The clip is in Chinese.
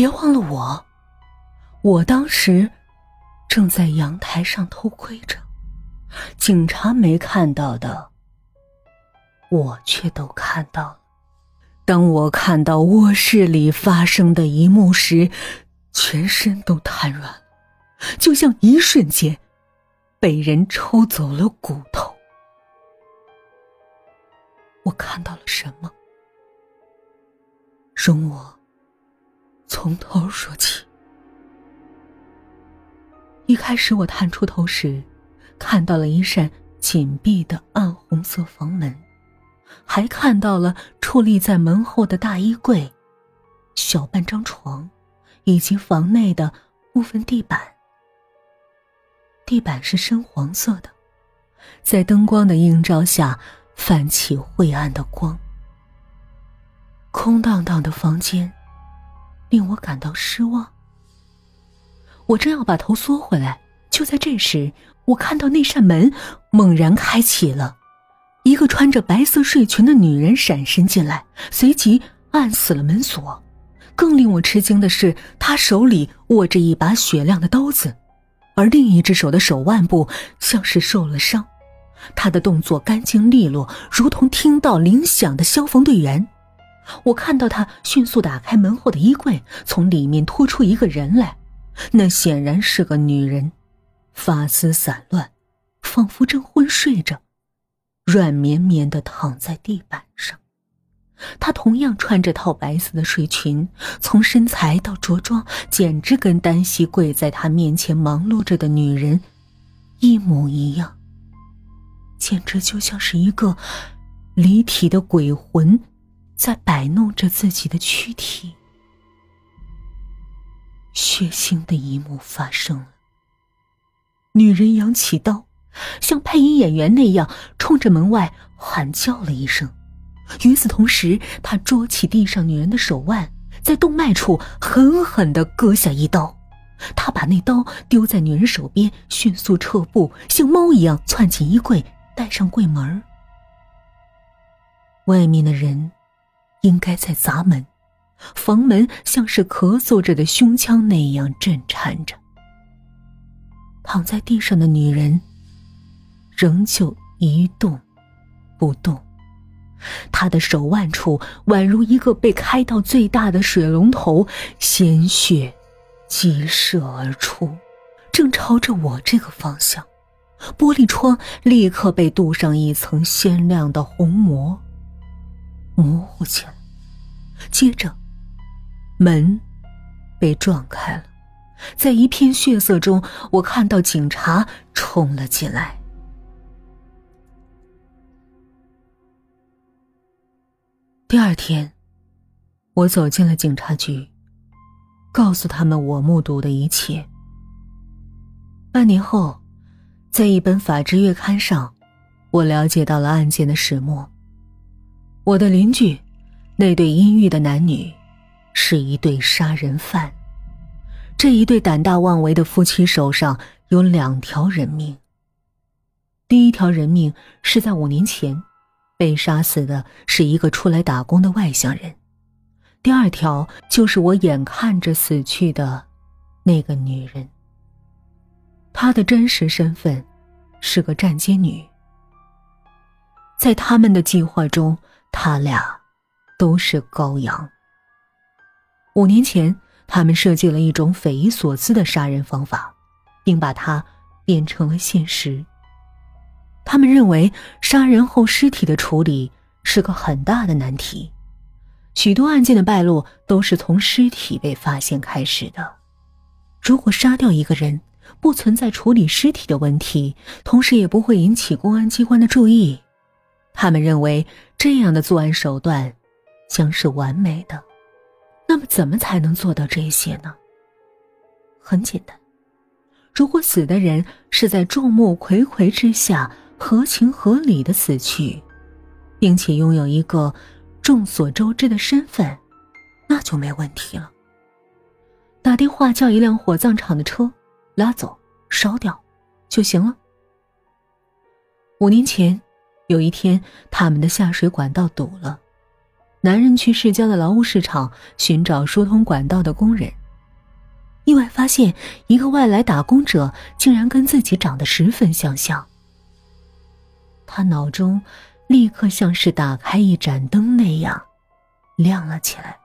别忘了我，我当时正在阳台上偷窥着，警察没看到的，我却都看到了。当我看到卧室里发生的一幕时，全身都瘫软，就像一瞬间被人抽走了骨头。我看到了什么？容我从头说起。一开始我探出头时，看到了一扇紧闭的暗红色房门，还看到了矗立在门后的大衣柜、小半张床，以及房内的部分地板。地板是深黄色的，在灯光的映照下泛起晦暗的光。空荡荡的房间，令我感到失望。我正要把头缩回来，就在这时，我看到那扇门猛然开启了，一个穿着白色睡裙的女人闪身进来，随即按死了门锁。更令我吃惊的是，她手里握着一把雪亮的刀子，而另一只手的手腕部像是受了伤。她的动作干净利落，如同听到铃响的消防队员。我看到他迅速打开门后的衣柜，从里面拖出一个人来，那显然是个女人，发丝散乱，仿佛正昏睡着，软绵绵的躺在地板上。她同样穿着套白色的睡裙，从身材到着装，简直跟单膝跪在她面前忙碌着的女人一模一样，简直就像是一个离体的鬼魂。在摆弄着自己的躯体，血腥的一幕发生了。女人扬起刀，像配音演员那样冲着门外喊叫了一声。与此同时，她捉起地上女人的手腕，在动脉处狠狠的割下一刀。他把那刀丢在女人手边，迅速撤步，像猫一样窜进衣柜，带上柜门。外面的人。应该在砸门，房门像是咳嗽着的胸腔那样震颤着。躺在地上的女人仍旧一动不动，她的手腕处宛如一个被开到最大的水龙头，鲜血激射而出，正朝着我这个方向。玻璃窗立刻被镀上一层鲜亮的红膜。模糊起来，接着，门被撞开了，在一片血色中，我看到警察冲了进来。第二天，我走进了警察局，告诉他们我目睹的一切。半年后，在一本法制月刊上，我了解到了案件的始末。我的邻居，那对阴郁的男女，是一对杀人犯。这一对胆大妄为的夫妻手上有两条人命。第一条人命是在五年前，被杀死的是一个出来打工的外乡人。第二条就是我眼看着死去的那个女人。她的真实身份是个站街女。在他们的计划中。他俩都是羔羊。五年前，他们设计了一种匪夷所思的杀人方法，并把它变成了现实。他们认为，杀人后尸体的处理是个很大的难题。许多案件的败露都是从尸体被发现开始的。如果杀掉一个人，不存在处理尸体的问题，同时也不会引起公安机关的注意。他们认为这样的作案手段将是完美的。那么，怎么才能做到这些呢？很简单，如果死的人是在众目睽睽之下合情合理的死去，并且拥有一个众所周知的身份，那就没问题了。打电话叫一辆火葬场的车拉走烧掉就行了。五年前。有一天，他们的下水管道堵了，男人去市郊的劳务市场寻找疏通管道的工人，意外发现一个外来打工者竟然跟自己长得十分相像。他脑中立刻像是打开一盏灯那样亮了起来。